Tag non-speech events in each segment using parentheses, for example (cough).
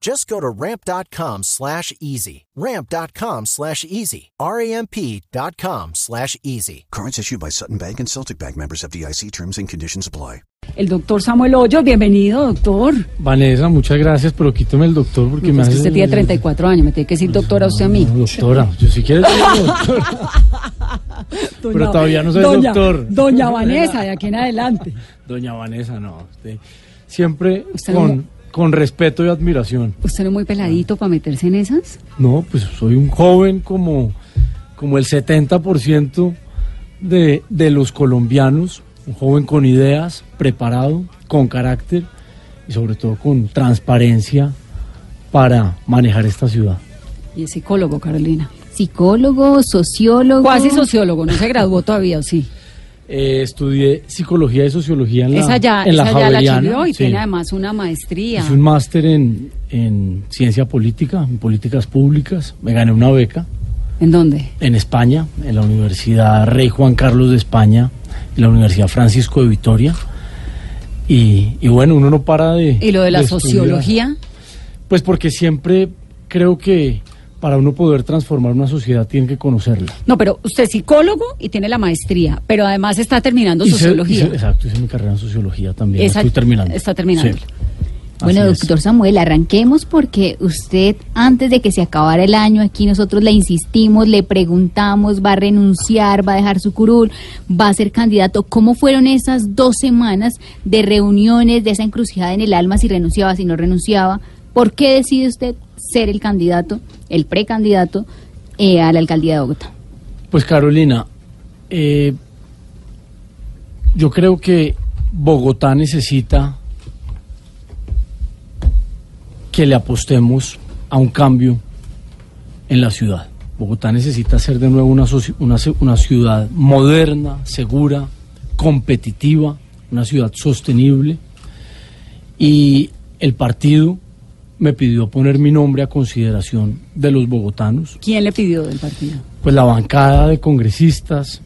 Just go to ramp.com slash easy. Ramp.com slash easy. R-A-M-P.com slash easy. Cards issued by Sutton Bank and Celtic Bank members of DIC terms and conditions apply. El doctor Samuel Hoyo, bienvenido, doctor. Vanessa, muchas gracias, pero quíteme el doctor porque me Es hace... que usted tiene 34 años, me tiene que decir doctora usted a mí. No, doctora, yo si quieres decir doctor. (laughs) pero todavía no soy doña, doctor. Doña Vanessa, de aquí en adelante. Doña Vanessa, no. usted siempre Usted con, no- con respeto y admiración. ¿Usted no es muy peladito para meterse en esas? No, pues soy un joven como, como el 70% de, de los colombianos, un joven con ideas, preparado, con carácter y sobre todo con transparencia para manejar esta ciudad. Y es psicólogo, Carolina. Psicólogo, sociólogo. Cuasi sociólogo, no se graduó todavía, ¿o sí? Eh, estudié psicología y sociología en la, esa ya, en la esa ya la Javeriana, estudió y sí. tiene además una maestría. Hice un máster en, en ciencia política, en políticas públicas. Me gané una beca ¿En dónde? en España, en la Universidad Rey Juan Carlos de España, en la Universidad Francisco de Vitoria. Y, y bueno, uno no para de... ¿Y lo de la sociología? Pues porque siempre creo que para uno poder transformar una sociedad tiene que conocerla. No, pero usted es psicólogo y tiene la maestría, pero además está terminando Hice- sociología. hice- exacto, hice mi carrera en sociología también. Esa- estoy terminando. Está terminando. Sí. Bueno, Así es. doctor Samuel, arranquemos porque usted, antes de que se acabara el año, aquí nosotros le insistimos, le preguntamos, va a renunciar, va a dejar su curul, va a ser candidato. ¿Cómo fueron esas dos semanas de reuniones, de esa encrucijada en el alma, si renunciaba, si no renunciaba? ¿Por qué decide usted ser el candidato, el precandidato eh, a la alcaldía de Bogotá? Pues Carolina, eh, yo creo que Bogotá necesita que le apostemos a un cambio en la ciudad. Bogotá necesita ser de nuevo una, ciudad moderna, segura, competitiva, una ciudad sostenible. Y el partido me pidió poner mi nombre a consideración de los bogotanos. ¿Quién le pidió del partido? Pues la bancada de congresistas,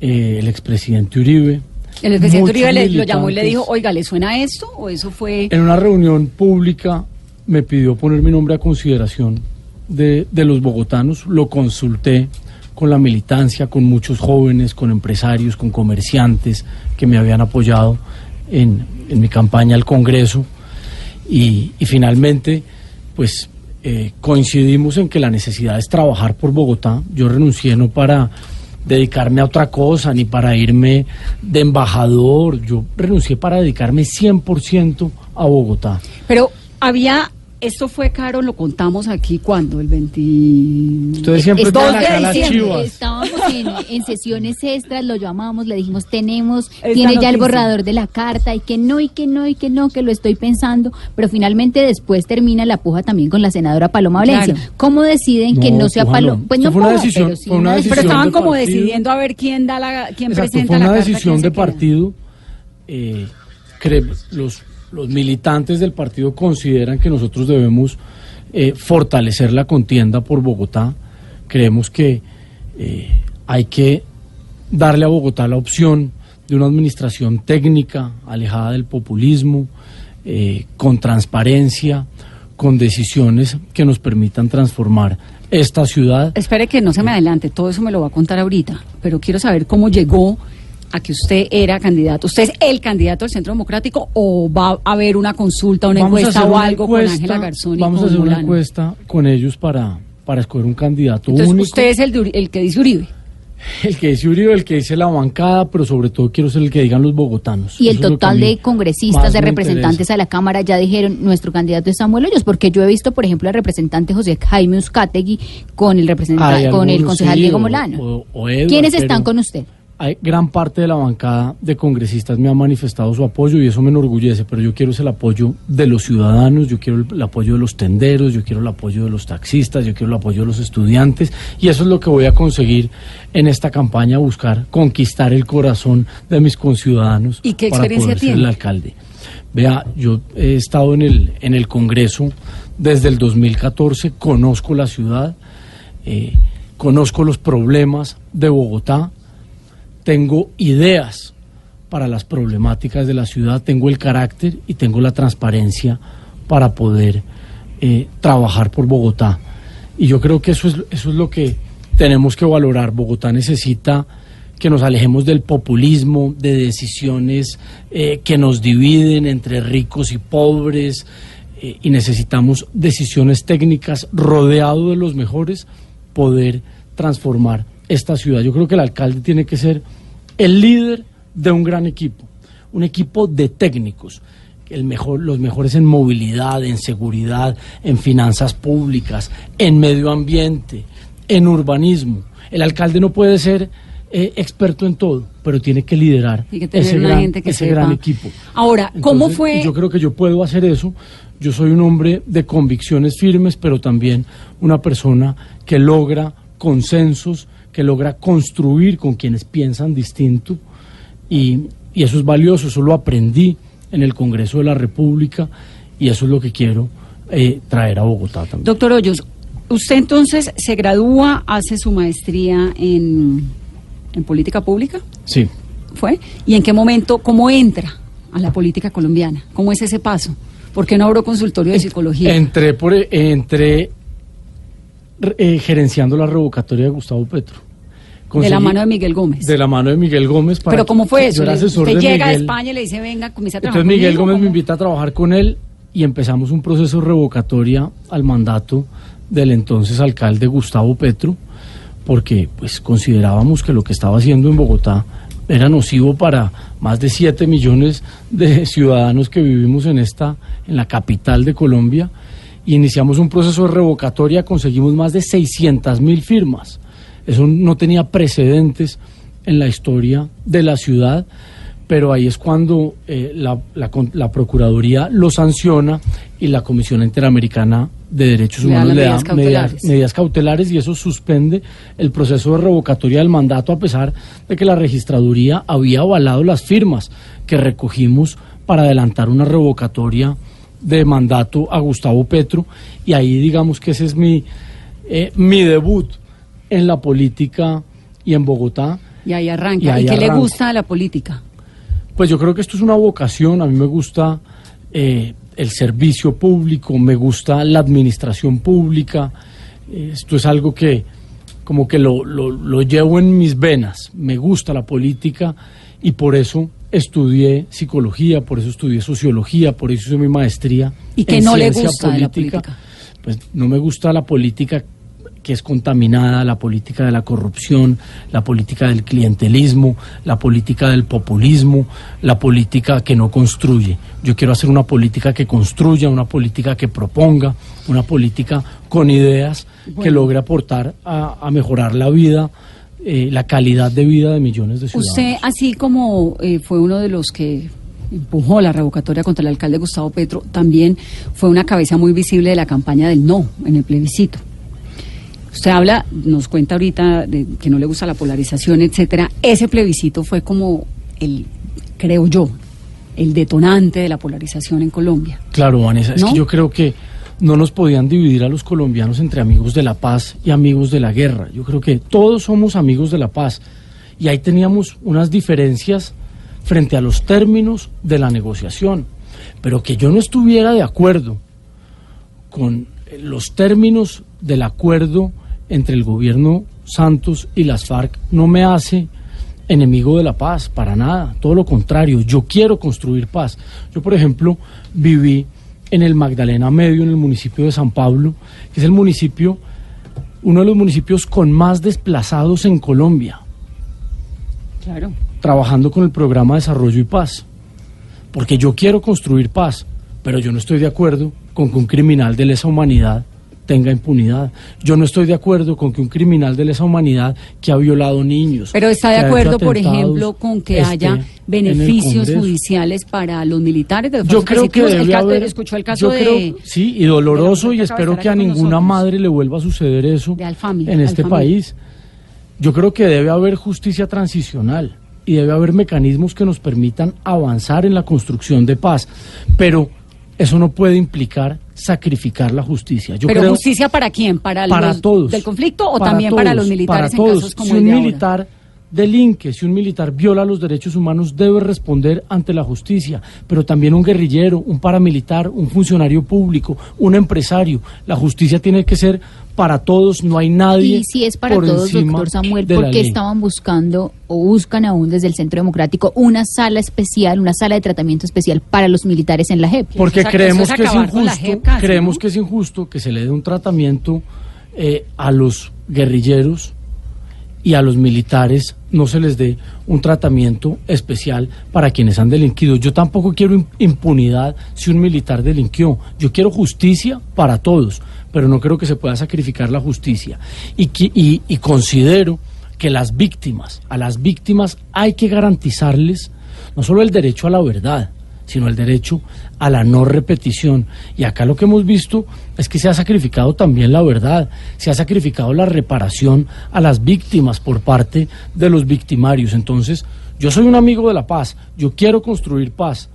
eh, el expresidente Uribe. El presidente muchos Uribe le- lo llamó y le dijo, oiga, ¿le suena esto? ¿O eso fue...? En una reunión pública me pidió poner mi nombre a consideración de, de los bogotanos. Lo consulté con la militancia, con muchos jóvenes, con empresarios, con comerciantes que me habían apoyado en, en mi campaña al Congreso. Y, y finalmente, pues eh, coincidimos en que la necesidad es trabajar por Bogotá. Yo renuncié no para dedicarme a otra cosa, ni para irme de embajador. Yo renuncié para dedicarme 100% a Bogotá. Pero había... Esto fue caro, lo contamos aquí cuando, el 20... Ustedes siempre Es 2 están de acá las diciembre. chivas. Estábamos en, en sesiones extras, lo llamamos, le dijimos, tenemos, Esta tiene ya el borrador de la carta, y que no, y que no, y que no, que lo estoy pensando, pero finalmente después termina la puja también con la senadora Paloma Valencia. Claro. ¿Cómo deciden que No, sea. Paloma? Pues no fue una puja, decisión- pero sí fue una una Pero decisión estaban de como partido. decidiendo a ver quién da la, quién Exacto, presenta fue la una carta, decisión de partido. eh, cre- los, los militantes del partido consideran que nosotros debemos eh, fortalecer la contienda por Bogotá. Creemos que eh, hay que darle a Bogotá la opción de una administración técnica, alejada del populismo, eh, con transparencia, con decisiones que nos permitan transformar esta ciudad Espere que no se me adelante, todo eso me lo va a contar ahorita, pero quiero saber cómo llegó a que usted era candidato. ¿Usted es el candidato del Centro Democrático o va a haber una consulta, una Vamos a encuesta o algo encuesta- con Ángela Garzón y Vamos a con hacer una encuesta con ellos para, para escoger un candidato Entonces, único. usted es el, de el que dice Uribe. El que dice Uribe, el que dice la bancada, pero sobre todo quiero ser el que digan los bogotanos. Y el Eso total a de congresistas, de representantes a la Cámara ya dijeron, nuestro candidato es Samuel Hoyos, porque yo he visto, por ejemplo, al representante José Jaime Uzcategui con el representante, con el concejal sí, Diego o- Molano. o- o Edward, ¿Quiénes pero están con usted? Hay- gran parte de la bancada de congresistas me ha manifestado su apoyo y eso me enorgullece, pero yo quiero es el apoyo de los ciudadanos, yo quiero el, el apoyo de los tenderos, yo quiero el apoyo de los taxistas, yo quiero el apoyo de los estudiantes y eso es lo que voy a conseguir en esta campaña, buscar conquistar el corazón de mis conciudadanos ¿Y qué para experiencia poder ser tiene? el alcalde. Vea, yo he estado en el, en el Congreso desde el 2014, conozco la ciudad, eh, conozco los problemas de Bogotá, tengo ideas para las problemáticas de la ciudad, tengo el carácter y tengo la transparencia para poder eh, trabajar por Bogotá. Y yo creo que eso es, eso es lo que tenemos que valorar. Bogotá necesita que nos alejemos del populismo, de decisiones eh, que nos dividen entre ricos y pobres, eh, y necesitamos decisiones técnicas rodeado de los mejores, poder transformar esta ciudad. Yo creo que el alcalde tiene que ser el líder de un gran equipo, un equipo de técnicos, el mejor, los mejores en movilidad, en seguridad, en finanzas públicas, en medio ambiente, en urbanismo. El alcalde no puede ser eh, experto en todo, pero tiene que liderar que ese, gran, gente que ese sepa. gran equipo. Ahora, ¿cómo Entonces, fue? Yo creo que yo puedo hacer eso. Yo soy un hombre de convicciones firmes, pero también una persona que logra consensos, que logra construir con quienes piensan distinto. Y, y eso es valioso, eso lo aprendí en el Congreso de la República y eso es lo que quiero eh, traer a Bogotá también. Doctor Hoyos, usted entonces se gradúa, hace su maestría en, en política pública, Sí. ¿fue? ¿Y en qué momento, cómo entra a la política colombiana? ¿Cómo es ese paso? ¿Por qué no abro consultorio de psicología? Entré, por, entré eh, gerenciando la revocatoria de Gustavo Petro. De la mano de Miguel Gómez. De la mano de Miguel Gómez. para Pero ¿cómo fue eso? Le- Usted llega a. España y le dice, venga, comienza a trabajar Entonces Miguel conmigo, Gómez me invita a trabajar con él y empezamos un proceso de revocatoria al mandato del entonces alcalde Gustavo Petro, porque pues considerábamos que lo que estaba haciendo en Bogotá era nocivo para más de 7 millones de (laughs) ciudadanos que vivimos en esta en la capital de Colombia y iniciamos un proceso de revocatoria, conseguimos más de 600 mil firmas. Eso no tenía precedentes en la historia de la ciudad, pero ahí es cuando eh, la, la con- la Procuraduría lo sanciona y la Comisión Interamericana de Derechos Le Humanos le da medidas medidas, cautelares. medidas cautelares y eso suspende el proceso de revocatoria del mandato a pesar de que la registraduría había avalado las firmas que recogimos para adelantar una revocatoria de mandato a Gustavo Petro y ahí digamos que ese es mi, eh, mi debut en la política y en Bogotá. Y ahí arranca. Y ¿Y, ahí qué le gusta de la política? Pues yo creo que esto es una vocación, a mí me gusta eh, el servicio público, me gusta la administración pública, eh, esto es algo que como que lo, lo- lo llevo en mis venas, me gusta la política y por eso estudié psicología, por eso estudié sociología, por eso hice mi maestría. ¿Y qué en no le gusta de la política? Pues no me gusta la política que es contaminada, la política de la corrupción, la política del clientelismo, la política del populismo, la política que no construye. Yo quiero hacer una política que construya, una política que proponga, una política con ideas que logre aportar a, a mejorar la vida, eh, la calidad de vida de millones de ciudadanos. Usted, así como eh, fue uno de los que empujó la revocatoria contra el alcalde Gustavo Petro, también fue una cabeza muy visible de la campaña del no en el plebiscito. Usted habla, nos cuenta ahorita de que no le gusta la polarización, etcétera. Ese plebiscito fue como el, creo yo, el detonante de la polarización en Colombia. Claro, Vanessa, es que yo creo que no nos podían dividir a los colombianos entre amigos de la paz y amigos de la guerra. Yo creo que todos somos amigos de la paz. Y ahí teníamos unas diferencias frente a los términos de la negociación. Pero que yo no estuviera de acuerdo con los términos del acuerdo entre el gobierno Santos y las FARC no me hace enemigo de la paz, para nada, todo lo contrario, yo quiero construir paz. Yo, por ejemplo, viví en el Magdalena Medio, en el municipio de San Pablo, que es el municipio, uno de los municipios con más desplazados en Colombia. Claro. trabajando con el programa Desarrollo y Paz. Porque yo quiero construir paz, pero yo no estoy de acuerdo con que un criminal de lesa humanidad tenga impunidad. Yo no estoy de acuerdo con que un criminal de lesa humanidad que ha violado niños. Pero está de acuerdo, por ejemplo, con que haya en el beneficios judiciales para los militares. de los Yo creo que. El debe caso- haber. escuchó el caso yo de, creo- sí, y doloroso, y espero que a ninguna nosotros. madre le vuelva a suceder eso De Alfami, en este Alfami. país. Yo creo que debe haber justicia transicional y debe haber mecanismos que nos permitan avanzar en la construcción de paz, pero eso no puede implicar sacrificar la justicia. Yo pero creo justicia para quién, para, para los todos. del conflicto o Para también para los militares para en todos. casos como si el un de ahora? militar delinque, si un militar viola los derechos humanos, debe responder ante la justicia. Pero también un guerrillero, un paramilitar, un funcionario público, un empresario. La justicia tiene que ser para todos, no hay nadie. Y si es para por todos, doctor Samuel, de ¿por la qué ley. estaban buscando o buscan aún desde el Centro Democrático una sala especial, una sala de tratamiento especial para los militares en la JEP? Porque creemos eso es que es injusto, JEP casi, creemos ¿no? que es injusto que se le dé un tratamiento eh, a los guerrilleros y a los militares no se les dé un tratamiento especial para quienes han delinquido. Yo tampoco quiero im- impunidad si un militar delinquió. Yo quiero justicia para todos, pero no creo que se pueda sacrificar la justicia. Y- y considero que las víctimas, a las víctimas hay que garantizarles no solo el derecho a la verdad, sino el derecho a la no repetición. Y acá lo que hemos visto es que se ha sacrificado también la verdad, se ha sacrificado la reparación a las víctimas por parte de los victimarios. Entonces, yo soy un amigo de la paz, yo quiero construir paz,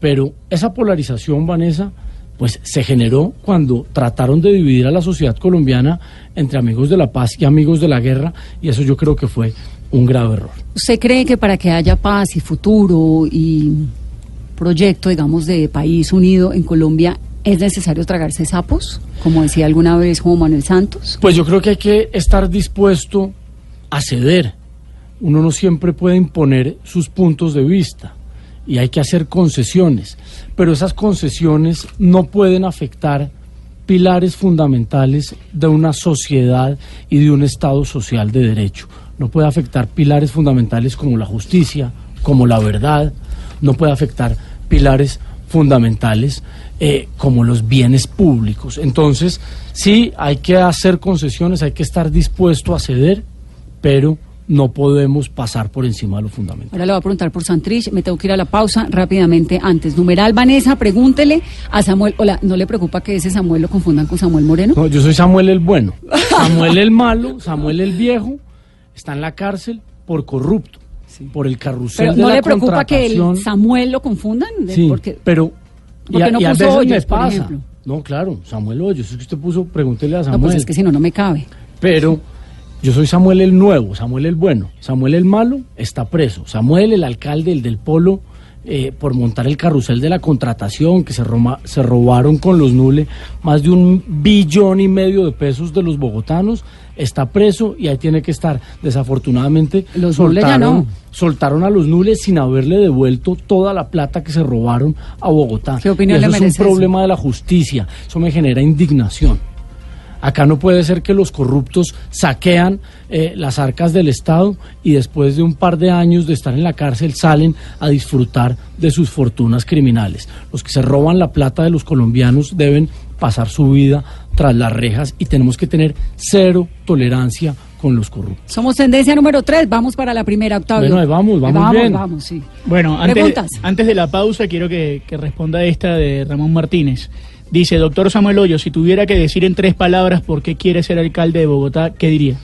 pero esa polarización, Vanessa, pues se generó cuando trataron de dividir a la sociedad colombiana entre amigos de la paz y amigos de la guerra, y eso yo creo que fue un grave error. ¿Usted cree que para que haya paz y futuro y proyecto, digamos, de país unido en Colombia, es necesario tragarse sapos? Como decía alguna vez Juan Manuel Santos. Pues yo creo que hay que estar dispuesto a ceder. Uno no siempre puede imponer sus puntos de vista y hay que hacer concesiones, pero esas concesiones no pueden afectar pilares fundamentales de una sociedad y de un Estado social de derecho. No puede afectar pilares fundamentales como la justicia, como la verdad, no puede afectar pilares fundamentales eh, como los bienes públicos. Entonces, sí, hay que hacer concesiones, hay que estar dispuesto a ceder, pero no podemos pasar por encima de lo fundamental. Ahora le voy a preguntar por Santrich, me tengo que ir a la pausa rápidamente antes. Numeral Vanessa, pregúntele a Samuel. Hola, ¿no le preocupa que ese Samuel lo confundan con Samuel Moreno? No, yo soy Samuel el bueno, (laughs) Samuel el malo, Samuel el viejo, está en la cárcel por corrupto, por el carrusel Pero de ¿no la le preocupa que el. Samuel lo confundan? De- Sí, porque, pero ¿Por qué no y a veces Hoyos, me pasa. No, claro, Samuel Hoyos, es que usted puso, pregúntele a no, Samuel. pues es que si no, no me cabe. Pero yo soy Samuel el nuevo, Samuel el bueno. Samuel el malo está preso. Samuel el alcalde, el del polo, eh, por montar el carrusel de la contratación, que se, roma- se robaron con los nule más de un billón y medio de pesos de los bogotanos, está preso y ahí tiene que estar. Desafortunadamente, Los no. soltaron a los nules sin haberle devuelto toda la plata que se robaron a Bogotá. ¿Qué opinión Y eso le es un eso? problema de la justicia. Eso me genera indignación. Acá no puede ser que los corruptos saquean eh, las arcas del Estado y después de un par de años de estar en la cárcel salen a disfrutar de sus fortunas criminales. Los que se roban la plata de los colombianos deben pasar su vida tras las rejas y tenemos que tener cero tolerancia con los corruptos. Somos tendencia número 3, vamos para la primera, Octavio. Bueno, vamos, vamos vamos, bien. Vamos, sí. Bueno, antes, Preguntas. antes de la pausa quiero que, que responda esta de Ramón Martínez. Dice, doctor Samuel Hoyo, si tuviera que decir en tres palabras por qué quiere ser alcalde de Bogotá, ¿qué diría?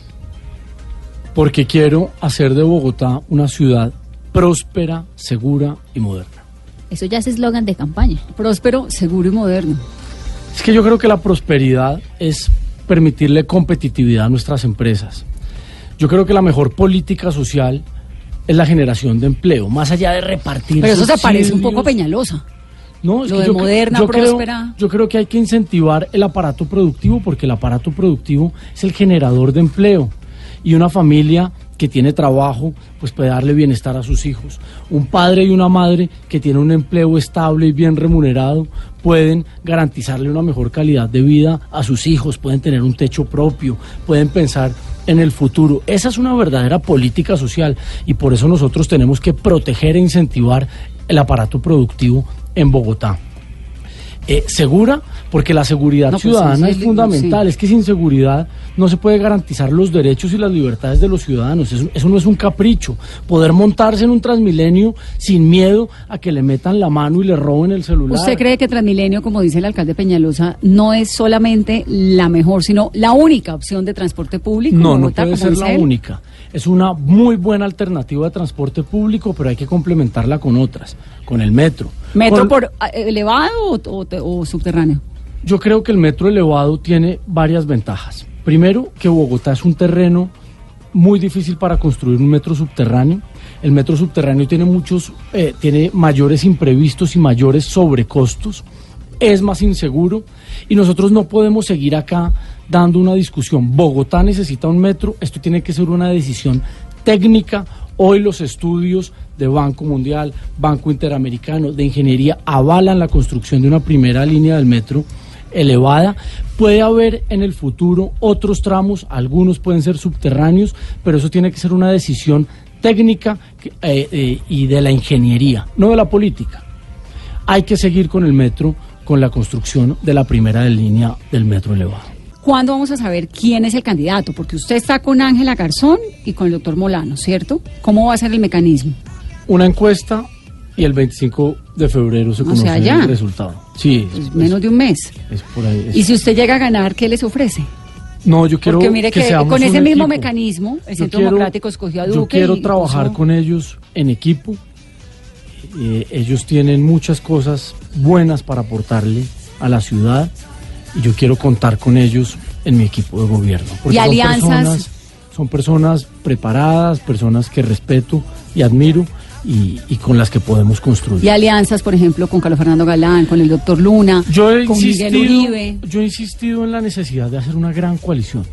Porque quiero hacer de Bogotá una ciudad próspera, segura y moderna. Eso ya es eslogan de campaña. Próspero, seguro y moderno. Es que yo creo que la prosperidad es permitirle competitividad a nuestras empresas. Yo creo que la mejor política social es la generación de empleo, más allá de repartir. Pero eso se parece un poco. Peñalosa. No, es Lo que de yo moderna, yo creo- próspera. yo creo que hay que incentivar el aparato productivo porque el aparato productivo es el generador de empleo y una familia que tiene trabajo pues puede darle bienestar a sus hijos. Un padre y una madre que tienen un empleo estable y bien remunerado pueden garantizarle una mejor calidad de vida a sus hijos, pueden tener un techo propio, pueden pensar en el futuro. Esa es una verdadera política social y por eso nosotros tenemos que proteger e incentivar el aparato productivo en Bogotá. Eh, segura, porque la seguridad No, pues, ciudadana sí, es fundamental. sí. Es que sin seguridad no se puede garantizar los derechos y las libertades de los ciudadanos. Eso, eso no es un capricho. Poder montarse en un Transmilenio sin miedo a que le metan la mano y le roben el celular. ¿Usted cree que Transmilenio, como dice el alcalde Peñalosa, no es solamente la mejor, sino la única opción de transporte público? No, no puede ser la única. Es una muy buena alternativa de transporte público, pero hay que complementarla con otras, con el metro. ¿Metro Con- por ah, elevado o, o- o subterráneo? Yo creo que el metro elevado tiene varias ventajas. Primero, que Bogotá es un terreno muy difícil para construir un metro subterráneo. El metro subterráneo tiene muchos, eh, tiene mayores imprevistos y mayores sobrecostos. Es más inseguro y nosotros no podemos seguir acá dando una discusión. Bogotá necesita un metro. Esto tiene que ser una decisión técnica. Hoy los estudios de Banco Mundial, Banco Interamericano, de Ingeniería avalan la construcción de una primera línea del metro elevada. Puede haber en el futuro otros tramos, algunos pueden ser subterráneos, pero eso tiene que ser una decisión técnica eh, eh, y de la ingeniería, no de la política. Hay que seguir con el metro, con la construcción de la primera línea del metro elevado. ¿Cuándo vamos a saber quién es el candidato? Porque usted está con Ángela Garzón y con el doctor Molano, ¿cierto? ¿Cómo va a ser el mecanismo? Una encuesta y el 25 de febrero se O conoce sea, ya. el resultado. Sí, Pues es, menos de un mes. es por ahí. es- Y si usted llega a ganar, ¿qué les ofrece? No, yo quiero Porque mire que, seamos con ese mismo equipo. mecanismo, el Yo Centro quiero- Democrático escogió a Duque. Yo quiero y trabajar con ellos en equipo. Eh, ellos tienen muchas cosas buenas para aportarle a la ciudad y yo quiero contar con ellos en mi equipo de gobierno. ¿Y son alianzas? personas- son personas preparadas, personas que respeto y admiro y, y con las que podemos construir. Y alianzas, por ejemplo, con Carlos Fernando Galán, con el doctor Luna, Yo he, con Miguel Uribe. yo he insistido en la necesidad de hacer una gran coalición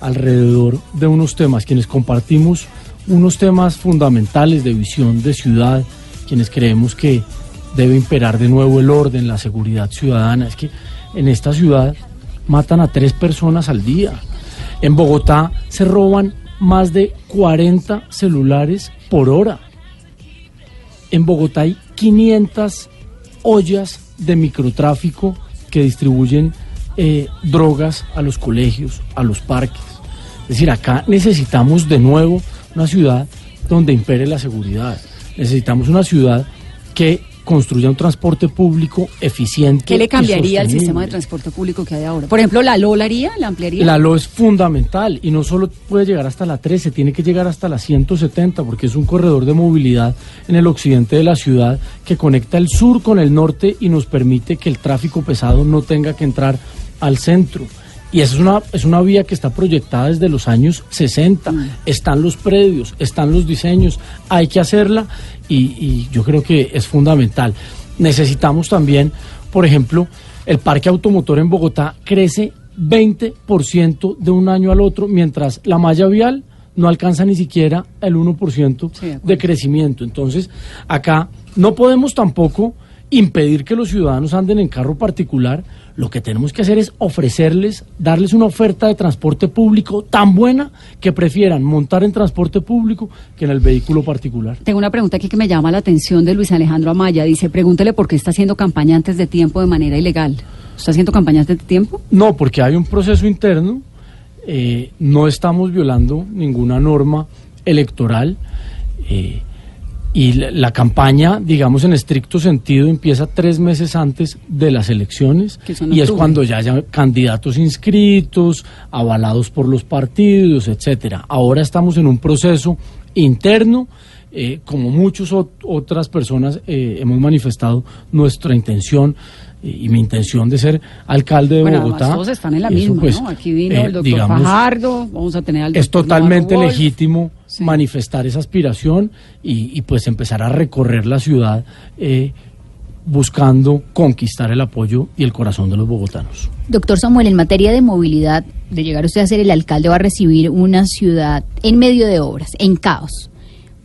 alrededor de unos temas, quienes compartimos unos temas fundamentales de visión de ciudad, quienes creemos que debe imperar de nuevo el orden, la seguridad ciudadana. Es que en esta ciudad matan a tres personas al día. En Bogotá se roban más de 40 celulares por hora. En Bogotá hay 500 ollas de microtráfico que distribuyen eh, drogas a los colegios, a los parques. Es decir, acá necesitamos de nuevo una ciudad donde impere la seguridad. Necesitamos una ciudad que construya un transporte público eficiente. ¿Qué le cambiaría al sistema de transporte público que hay ahora? Por ejemplo, ¿la LOL haría? ¿La ampliaría? La LO es fundamental y no solo puede llegar hasta la 13, tiene que llegar hasta la 170 porque es un corredor de movilidad en el occidente de la ciudad que conecta el sur con el norte y nos permite que el tráfico pesado no tenga que entrar al centro. Y esa es una, es una vía que está proyectada desde los años 60. Están los predios, están los diseños, hay que hacerla y, y yo creo que es fundamental. Necesitamos también, por ejemplo, el parque automotor en Bogotá crece 20% de un año al otro, mientras la malla vial no alcanza ni siquiera el 1% Sí, de de crecimiento. Entonces, acá no podemos tampoco impedir que los ciudadanos anden en carro particular. Lo que tenemos que hacer es ofrecerles, darles una oferta de transporte público tan buena que prefieran montar en transporte público que en el vehículo particular. Tengo una pregunta aquí que me llama la atención de Luis Alejandro Amaya. Dice, pregúntele por qué está haciendo campaña antes de tiempo de manera ilegal. ¿Está haciendo campaña antes de tiempo? No, porque hay un proceso interno, eh, no estamos violando ninguna norma electoral eh, y la, la campaña, digamos en estricto sentido, empieza tres meses antes de las elecciones y es cuando ya haya candidatos inscritos, avalados por los partidos, etcétera. Ahora estamos en un proceso interno. eh, como muchas otras personas eh, hemos manifestado nuestra intención y mi intención de ser alcalde de bueno, Bogotá. todos están en la eso, misma, pues, ¿no? Aquí vino eh, el doctor digamos, Fajardo, vamos a tener al Es totalmente Navarro legítimo Sí. manifestar esa aspiración y, y, pues empezar a recorrer la ciudad eh, buscando conquistar el apoyo y el corazón de los bogotanos. Doctor Samuel, en materia de movilidad, de llegar usted a ser el alcalde, va a recibir una ciudad en medio de obras, en caos.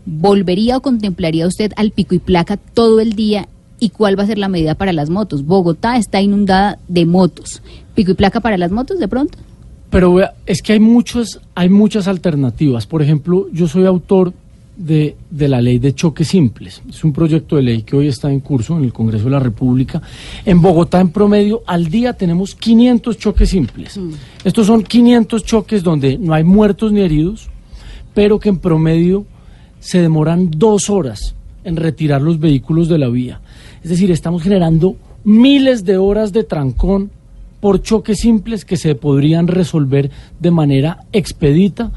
¿Volvería o contemplaría usted al pico y placa todo el día? ¿Y cuál va a ser la medida para las motos? Bogotá está inundada de motos. ¿Pico y placa para las motos de pronto? pero vea, es que hay muchos, hay muchas alternativas. Por ejemplo, yo soy autor de, de, la ley de choques simples. Es un proyecto de ley que hoy está en curso en el Congreso de la República. En Bogotá, en promedio, al día tenemos 500 choques simples. Mm. Estos son 500 choques donde no hay muertos ni heridos, pero que en promedio se demoran dos horas en retirar los vehículos de la vía. Es decir, estamos generando miles de horas de trancón por choques simples que se podrían resolver de manera expedita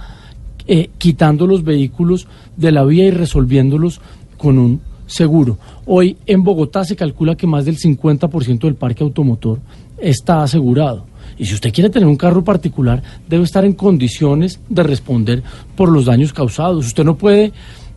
eh, quitando los vehículos de la vía y resolviéndolos con un seguro. Hoy en Bogotá se calcula que más del 50% del parque automotor está asegurado. Y si usted quiere tener un carro particular, debe estar en condiciones de responder por los daños causados. Usted no puede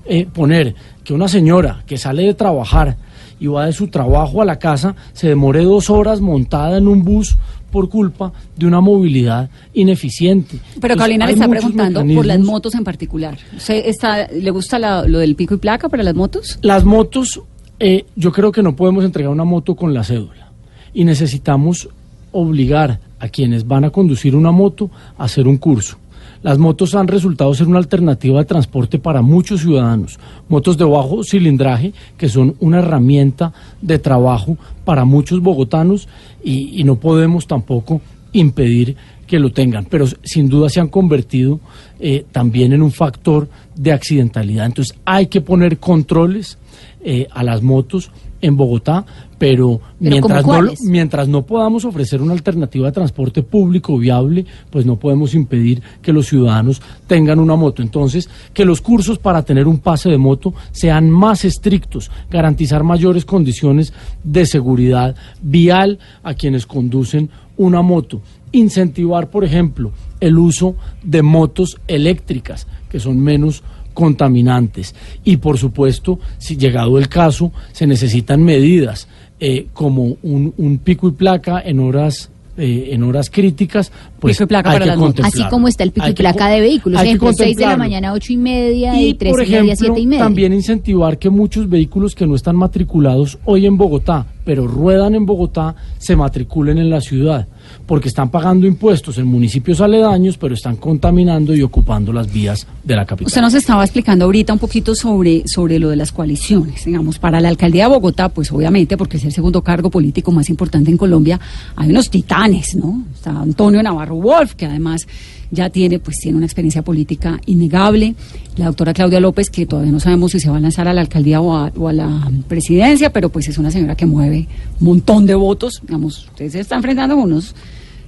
eh, poner que una señora que sale de trabajar y va de su trabajo a la casa se demore dos horas montada en un bus por culpa de una movilidad ineficiente. Pero Carolina le está preguntando por las motos en particular. está, ¿Le gusta lo del pico y placa para las motos? Las motos, eh, yo creo que no podemos entregar una moto con la cédula y necesitamos obligar a quienes van a conducir una moto a hacer un curso. Las motos han resultado ser una alternativa de transporte para muchos ciudadanos. Motos de bajo cilindraje que son una herramienta de trabajo para muchos bogotanos y, no podemos tampoco impedir que lo tengan, pero sin duda se han convertido eh, también en un factor de accidentalidad. Entonces hay que poner controles eh, a las motos en Bogotá, pero, mientras, no, mientras no podamos ofrecer una alternativa de transporte público viable, pues no podemos impedir que los ciudadanos tengan una moto. Entonces, que los cursos para tener un pase de moto sean más estrictos, garantizar mayores condiciones de seguridad vial a quienes conducen una moto. Incentivar, por ejemplo, el uso de motos eléctricas, que son menos contaminantes. Y por supuesto, si llegado el caso, se necesitan medidas eh, como un, un, pico y placa en horas eh, en horas críticas, pues hay que. Así como está el pico y placa de vehículos, ejemplo, 6 de la mañana, 8 y media y, 3 y media, 7 y media. También incentivar que muchos vehículos que no están matriculados hoy en Bogotá, pero ruedan en Bogotá, se matriculen en la ciudad porque están pagando impuestos en municipios aledaños, pero están contaminando y ocupando las vías de la capital. Usted nos estaba explicando ahorita un poquito sobre, sobre lo de las coaliciones. Digamos, para la alcaldía de Bogotá, pues obviamente, porque es el segundo cargo político más importante en Colombia, hay unos titanes, ¿no? Está Antonio Navarro Wolf, que además ya tiene, pues tiene una experiencia política innegable. La doctora Claudia López, que todavía no sabemos si se va a lanzar a la alcaldía o a, o a la presidencia, pero pues es una señora que mueve un montón de votos. Digamos, ustedes se están enfrentando con unos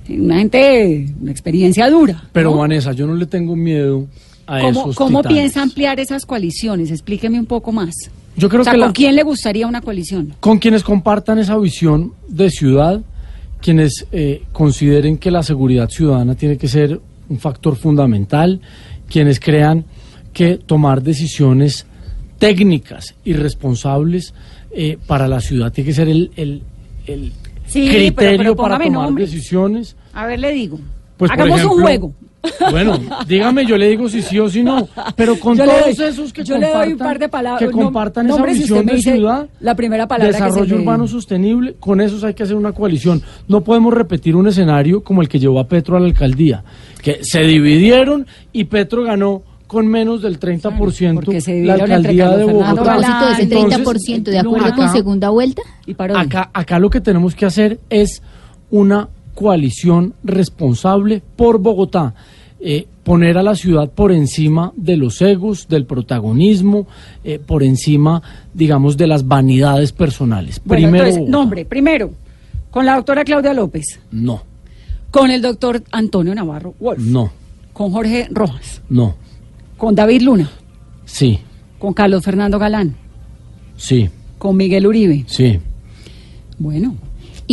una gente, una experiencia dura. Pero Vanessa, yo no le tengo miedo a ¿Cómo, esos ¿Cómo piensa ampliar esas coaliciones? Explíqueme un poco más. Yo creo o sea, que ¿con quién le gustaría una coalición? Con quienes compartan esa visión de ciudad, quienes eh, consideren que la seguridad ciudadana tiene que ser un factor fundamental, quienes crean que tomar decisiones técnicas y responsables eh, para la ciudad tiene que ser el, el, el criterio para tomar decisiones. A ver, le digo. Pues, Hagamos un juego. Bueno, dígame, yo le digo si sí o si no. Pero con todos esos que compartan, que compartan esa visión de ciudad, la primera palabra desarrollo urbano sostenible, con esos hay que hacer una coalición. No podemos repetir un escenario como el que llevó a Petro a la alcaldía, que se dividieron y Petro ganó con menos del 30% la alcaldía de Bogotá. A de ese 30%, ¿de acuerdo con segunda vuelta? Y acá, acá lo que tenemos que hacer es una coalición responsable por Bogotá. Eh, poner a la ciudad por encima de los egos, del protagonismo, eh, por encima, digamos, de las vanidades personales. primero, nombre, primero, con la doctora Claudia López. No. Con el doctor Antonio Navarro Wolf. No. Con Jorge Rojas. No. ¿Con David Luna? Sí. ¿Con Carlos Fernando Galán? Sí. ¿Con Miguel Uribe? Sí. Bueno.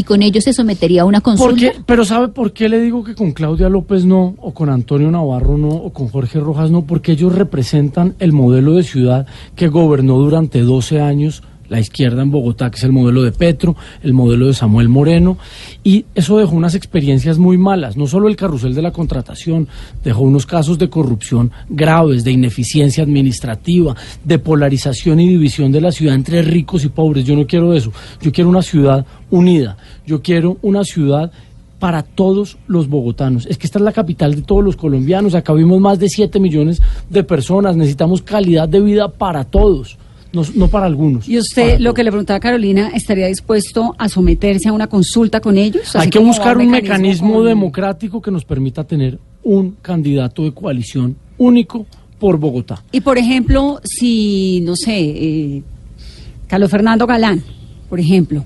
¿Y con ellos se sometería a una consulta? pero ¿sabe por qué le digo que con Claudia López no, o con Antonio Navarro no, o con Jorge Rojas no? Porque ellos representan el modelo de ciudad que gobernó durante 12 años la izquierda en Bogotá, que es el modelo de Petro, el modelo de Samuel Moreno, y eso dejó unas experiencias muy malas, no solo el carrusel de la contratación, dejó unos casos de corrupción graves, de ineficiencia administrativa, de polarización y división de la ciudad entre ricos y pobres. Yo no quiero eso, yo quiero una ciudad unida, yo quiero una ciudad para todos los bogotanos. Es que esta es la capital de todos los colombianos. Acá vimos más de 7 millones de personas. Necesitamos calidad de vida para todos. No, no para algunos. Y usted, lo que le preguntaba a Carolina, ¿estaría dispuesto a someterse a una consulta con ellos? Hay que buscar un mecanismo con- democrático que nos permita tener un candidato de coalición único por Bogotá. Y por ejemplo, si, no sé, eh, Carlos Fernando Galán, por ejemplo,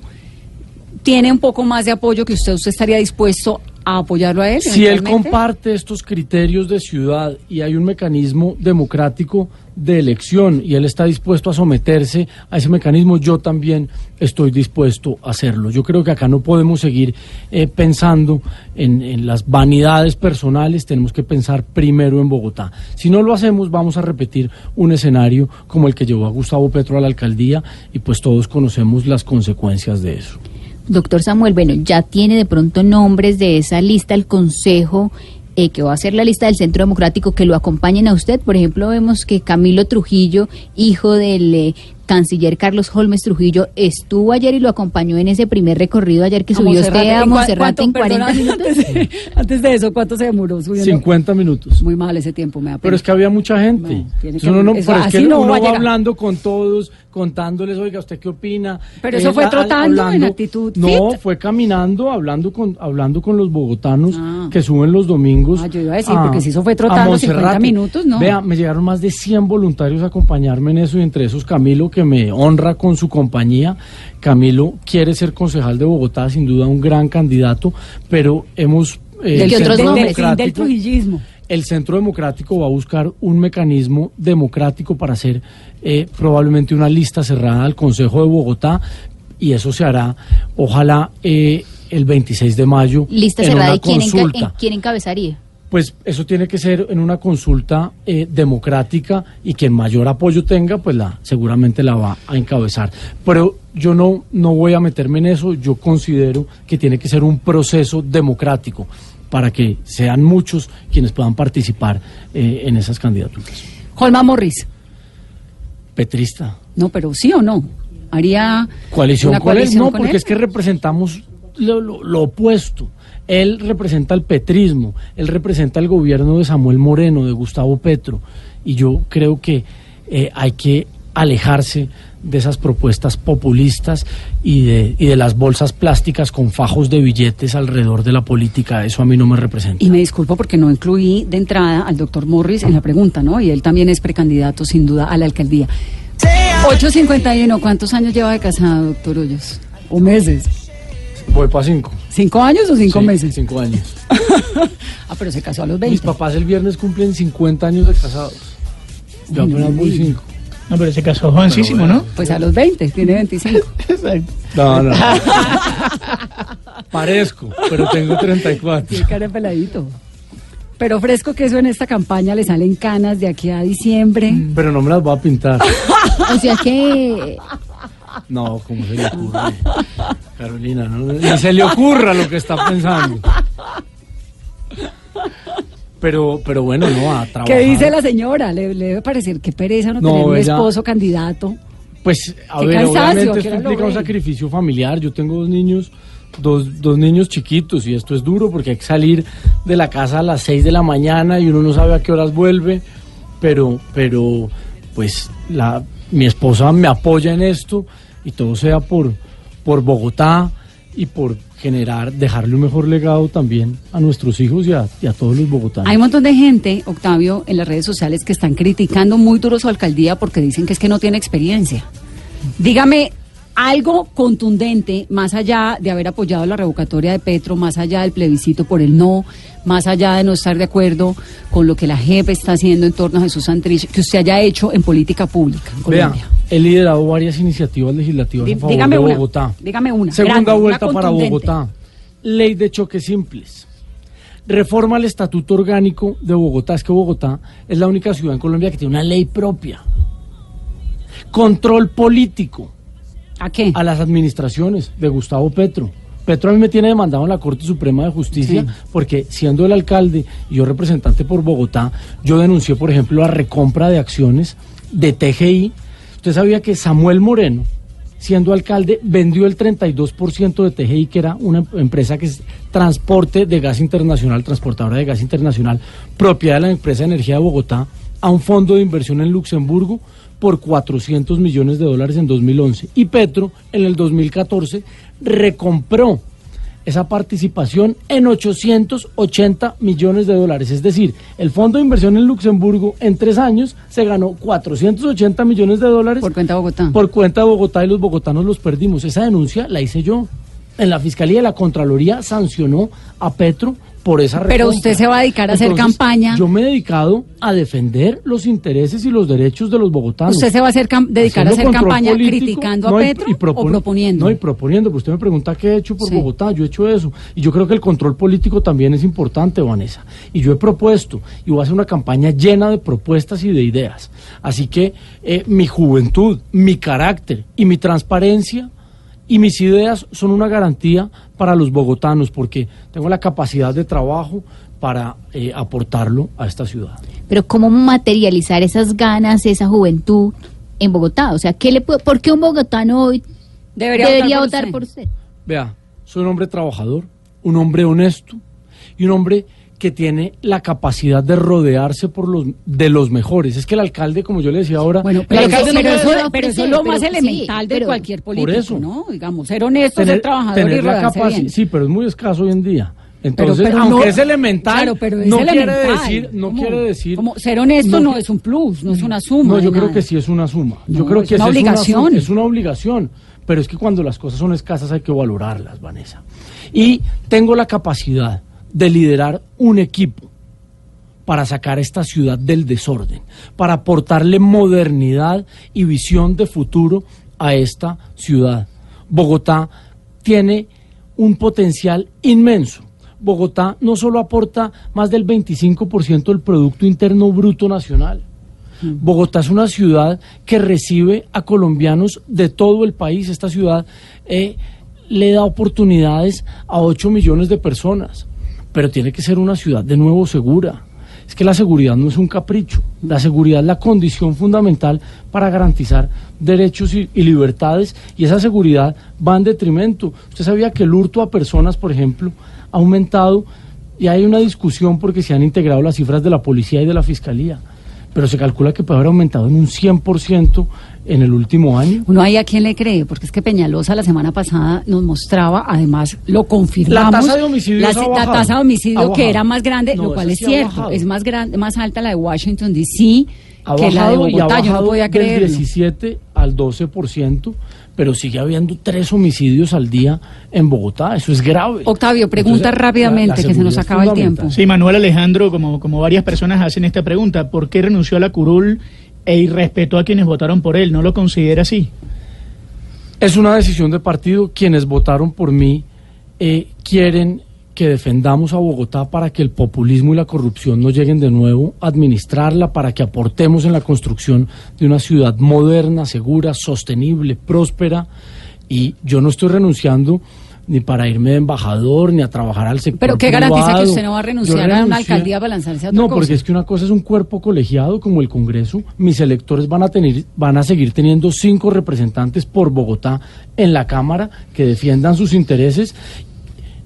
tiene un poco más de apoyo que usted, ¿usted estaría dispuesto a apoyarlo a él? Si él comparte estos criterios de ciudad y hay un mecanismo democrático de elección y él está dispuesto a someterse a ese mecanismo, yo también estoy dispuesto a hacerlo. Yo creo que acá no podemos seguir eh, pensando en, en las vanidades personales, tenemos que pensar primero en Bogotá. Si no lo hacemos, vamos a repetir un escenario como el que llevó a Gustavo Petro a la alcaldía y pues todos conocemos las consecuencias de eso. Doctor Samuel, bueno, ya tiene de pronto nombres de esa lista el Consejo eh, que va a ser la lista del Centro Democrático que lo acompañen a usted. Por ejemplo, vemos que Camilo Trujillo, hijo del eh, canciller Carlos Holmes Trujillo, estuvo ayer y lo acompañó en ese primer recorrido ayer que A subió Monserrate. usted a ¿En cua- Monserrate en cuánto, 40 perdóname, minutos. Antes de, (laughs) antes de eso, ¿cuánto se demoró subiendo? 50 minutos. Muy mal ese tiempo, me da pena. Pero es que había mucha gente. No, que- uno no, eso pero es que no uno va va hablando con todos, contándoles, oiga, ¿usted qué opina? Pero eso fue a- a- trotando, en actitud No, fit. fue caminando, hablando con, hablando con los bogotanos Ah. que suben los domingos. Ah, yo iba a decir, porque si eso fue trotando 50 Monserrate. minutos, ¿no? Vea, me llegaron más de 100 voluntarios a acompañarme en eso y entre esos Camilo, que me honra con su compañía. Camilo quiere ser concejal de Bogotá, sin duda un gran candidato, pero hemos... eh. Del, trujillismo. el Centro Democrático va a buscar un mecanismo democrático para hacer eh, probablemente una lista cerrada al Consejo de Bogotá y eso se hará, ojalá, eh, el 26 de mayo. Lista en cerrada una y quién, enca- consulta. en- quién encabezaría. Pues eso tiene que ser en una consulta eh, democrática y quien mayor apoyo tenga, pues la seguramente la va a encabezar. Pero yo no, no voy a meterme en eso, yo considero que tiene que ser un proceso democrático para que sean muchos quienes puedan participar eh, en esas candidaturas. Holma Morris. Petrista. No, pero sí o no. Haría Coalición una con él, coalición no, porque él. es que representamos lo, lo- lo opuesto. Él representa el petrismo, él representa el gobierno de Samuel Moreno, de Gustavo Petro, y yo creo que eh, hay que alejarse de esas propuestas populistas y de, y de las bolsas plásticas con fajos de billetes alrededor de la política. Eso a mí no me representa. Y me disculpo porque no incluí de entrada al doctor Morris en la pregunta, ¿no? Y él también es precandidato, sin duda, a la alcaldía. 851, ¿cuántos años lleva de casado, doctor Hoyos? ¿O meses? Voy para cinco. ¿Cinco años o cinco Sí, meses? Cinco años. (laughs) ah, pero se casó a los Mis 20. papás el viernes cumplen 50 años de casados. Yo apenas voy cinco. No, pero se casó jovencísimo, ¿no? Pues a los 20, tiene 25. Exacto. No, no. (laughs) Parezco, pero tengo 34. Tiene cara peladito. Pero fresco que eso en esta campaña le salen canas de aquí a diciembre. Pero no me las voy a pintar. (laughs) O sea que No, como se le ocurre. Carolina, no, ni se le ocurra lo que está pensando. Pero, pero bueno, no, a trabajar. (laughs) ¿Qué dice la señora? Le, le debe parecer que pereza no, No, tener un ella- esposo candidato. Pues, a Qué ver, cansancio, obviamente ¿a qué esto implica un sacrificio familiar. Yo tengo dos niños, dos, dos niños chiquitos y esto es duro porque hay que salir de la casa a las 6 de la mañana y uno no sabe a qué horas vuelve. Pero, pero, pues, la, mi esposa me apoya en esto y todo sea por, por Bogotá y por generar, dejarle un mejor legado también a nuestros hijos y a, todos los bogotanos. Hay un montón de gente, Octavio, en las redes sociales que están criticando muy duro su alcaldía porque dicen que es que no tiene experiencia. Dígame algo contundente, más allá de haber apoyado la revocatoria de Petro, más allá del plebiscito por el no, más allá de no estar de acuerdo con lo que la JEP está haciendo en torno a Jesús Santrich, que usted haya hecho en política pública en Vea, Colombia. he liderado varias iniciativas legislativas Dí- a favor dígame de una, Bogotá. dígame una, Segunda grande, una vuelta para. Bogotá. Ley de choques simples. Reforma al estatuto orgánico de Bogotá. Es que Bogotá es la única ciudad en Colombia que tiene una ley propia. Control político ¿A qué? a las administraciones de Gustavo Petro. Petro a mí me tiene demandado en la Corte Suprema de Justicia Sí. porque siendo el alcalde y yo representante por Bogotá, yo denuncié, por ejemplo, la recompra de acciones de TGI. Usted sabía que Samuel Moreno, siendo alcalde, vendió el 32% de TGI, que era una empresa que es transporte de gas internacional, transportadora de gas internacional, propiedad de la empresa de energía de Bogotá, a un fondo de inversión en Luxemburgo por 400 millones de dólares en 2011. Y Petro, en el 2014, recompró esa participación en 880 millones de dólares. Es decir, el fondo de inversión en Luxemburgo en tres años se ganó 480 millones de dólares. Por cuenta de Bogotá. Por cuenta de Bogotá y los bogotanos los perdimos. Esa denuncia la hice yo. En la Fiscalía de la Contraloría sancionó a Petro por esa Pero usted se va a dedicar a hacer campaña. Yo me he dedicado a defender los intereses y los derechos de los bogotanos. ¿Usted se va a hacer dedicar a hacer campaña criticando a Petro y o proponiendo? No, y proponiendo. Usted me pregunta qué he hecho por Bogotá. Yo he hecho eso. Y yo creo que el control político también es importante, Vanessa. Y yo he propuesto y voy a hacer una campaña llena de propuestas y de ideas. Así que eh, mi juventud, mi carácter y mi transparencia y mis ideas son una garantía para los bogotanos porque tengo la capacidad de trabajo para eh, aportarlo a esta ciudad. Pero ¿cómo materializar esas ganas, esa juventud en Bogotá? O sea, ¿qué le ¿por qué un bogotano hoy debería, votar, por usted? Vea, soy un hombre trabajador, un hombre honesto y un hombre que tiene la capacidad de rodearse por los de los mejores. Es que el alcalde, como yo le decía ahora, bueno, pero, eso, es lo más elemental de cualquier político, ¿no? Digamos, ser honesto, ser trabajador y rodearse Sí, pero es muy escaso hoy en día. Entonces, aunque es elemental, no quiere decir, no quiere decir, como ser honesto no, es un plus, no es una suma. No, yo creo que sí es una suma. yo creo que una obligación. es una obligación. Pero es que cuando las cosas son escasas hay que valorarlas, Vanessa. Y tengo la capacidad de liderar un equipo para sacar esta ciudad del desorden, para aportarle modernidad y visión de futuro a esta ciudad. Bogotá tiene un potencial inmenso. Bogotá no solo aporta más del 25% del Producto Interno Bruto Nacional. Bogotá es una ciudad que recibe a colombianos de todo el país. Esta ciudad eh, le da oportunidades a 8 millones de personas pero tiene que ser una ciudad de nuevo segura. Es que la seguridad no es un capricho, la seguridad es la condición fundamental para garantizar derechos y, libertades y esa seguridad va en detrimento. Usted sabía que el hurto a personas, por ejemplo, ha aumentado y hay una discusión porque se han integrado las cifras de la policía y de la fiscalía, pero se calcula que puede haber aumentado en un 100% en el último año. Uno ahí a quién le cree, porque es que Peñalosa la semana pasada nos mostraba, además lo confirmamos. La tasa de homicidio la, tasa de homicidio que era más grande, lo cual es cierto, es más grande, más alta la de Washington DC que la de Bogotá, yo no podía creer. Del 17 al 12%, pero sigue habiendo tres homicidios al día en Bogotá, eso es grave. Octavio, pregunta rápidamente, que se nos acaba el tiempo. Sí, Manuel Alejandro, como, como varias personas hacen esta pregunta, ¿por qué renunció a la curul e irrespetó a quienes votaron por él. ¿No lo considera así? Es una decisión de partido. Quienes votaron por mí eh, quieren que defendamos a Bogotá para que el populismo y la corrupción no lleguen de nuevo administrarla, para que aportemos en la construcción de una ciudad moderna, segura, sostenible, próspera. Y yo no estoy renunciando ni para irme de embajador, ni a trabajar al sector ¿Pero qué garantiza que usted no va a renunciar a una alcaldía para lanzarse a otra No, porque es que una cosa es un cuerpo colegiado como el Congreso. Mis electores van a, tener, van a seguir teniendo cinco representantes por Bogotá en la Cámara que defiendan sus intereses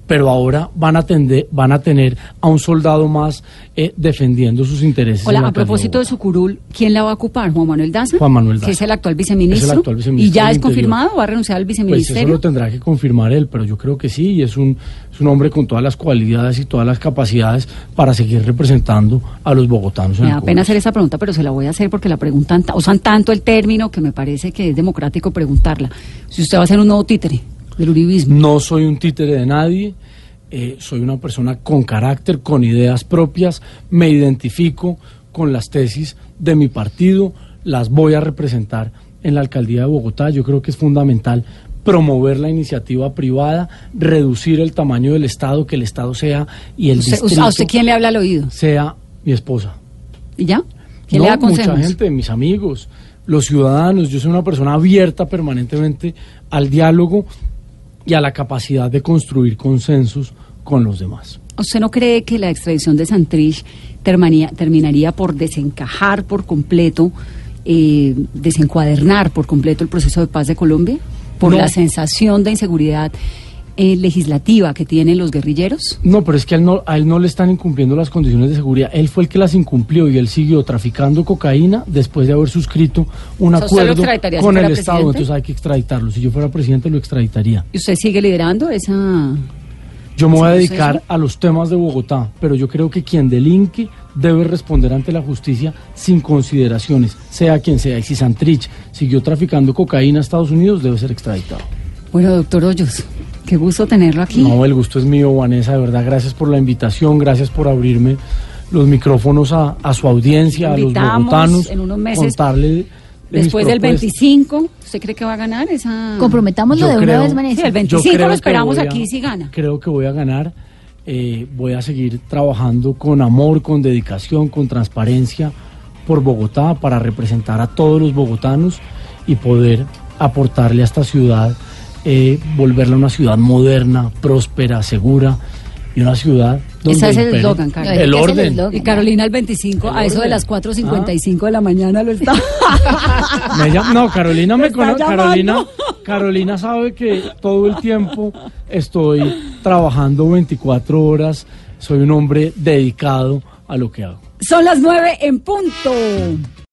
pero ahora van a, tender, van a tener a un soldado más eh, defendiendo sus intereses. Hola, a propósito de su curul, ¿quién la va a ocupar? ¿Juan Manuel Daza? Juan Manuel Daza. Que es el actual viceministro. ¿Y ya es confirmado? ¿Va a renunciar al viceministerio? Pues eso lo tendrá que confirmar él, pero yo creo que sí, y es un, es un hombre con todas las cualidades y todas las capacidades para seguir representando a los bogotanos. Me da pena hacer esa pregunta, pero se la voy a hacer porque la preguntan, usan tanto el término que me parece que es democrático preguntarla. Si usted va a ser un nuevo títere del uribismo. No soy un títere de nadie, eh, soy una persona con carácter, con ideas propias, me identifico con las tesis de mi partido, las voy a representar en la alcaldía de Bogotá. Yo creo que es fundamental promover la iniciativa privada, reducir el tamaño del Estado, que el Estado sea y el distrito, ¿A usted quién le habla al oído? Sea mi esposa. ¿Y ya? ¿Quién le da Mucha gente, mis amigos, los ciudadanos. Yo soy una persona abierta permanentemente al diálogo y a la capacidad de construir consensos con los demás. ¿Usted no cree que la extradición de Santrich terminaría, terminaría por desencajar por completo, eh, desencuadernar por completo el proceso de paz de Colombia? por No. la sensación de inseguridad eh, legislativa que tienen los guerrilleros? No, pero es que a él no, a él no le están incumpliendo las condiciones de seguridad. Él fue el que las incumplió y él siguió traficando cocaína después de haber suscrito un O sea, ¿usted lo acuerdo si con el Estado. Entonces hay que extraditarlo. Si yo fuera presidente, lo extraditaría. ¿Y usted sigue liderando esa...? Yo me voy a ¿Sí, dedicar a los temas de Bogotá, pero yo creo que quien delinque debe responder ante la justicia sin consideraciones, sea quien sea. Y si Santrich siguió traficando cocaína a Estados Unidos, debe ser extraditado. Bueno, doctor Hoyos, qué gusto tenerlo aquí. No, el gusto es mío, Vanessa, de verdad. Gracias por la invitación, gracias por abrirme los micrófonos a, a su audiencia, a los bogotanos. en unos meses, contarle Después del propuestas. 25, ¿usted cree que va a ganar esa...? Comprometámoslo Yo de una vez, Sí, Vanessa. el 25 Yo creo lo esperamos a- aquí si gana. Creo que voy a ganar. Eh, voy a seguir trabajando con amor, con dedicación, con transparencia por Bogotá para representar a todos los bogotanos y poder aportarle a esta ciudad, eh, volverla una ciudad moderna, próspera, segura y una ciudad donde Ese es el eslogan, Carlos. el Ese es el orden. Y Carolina el 25, El a eso de las 4.55 de la mañana lo está. (laughs) Me llama- no, Carolina me está conoce. Carolina, Carolina sabe que todo el tiempo estoy trabajando 24 horas. Soy un hombre dedicado a lo que hago. Son las 9 en punto.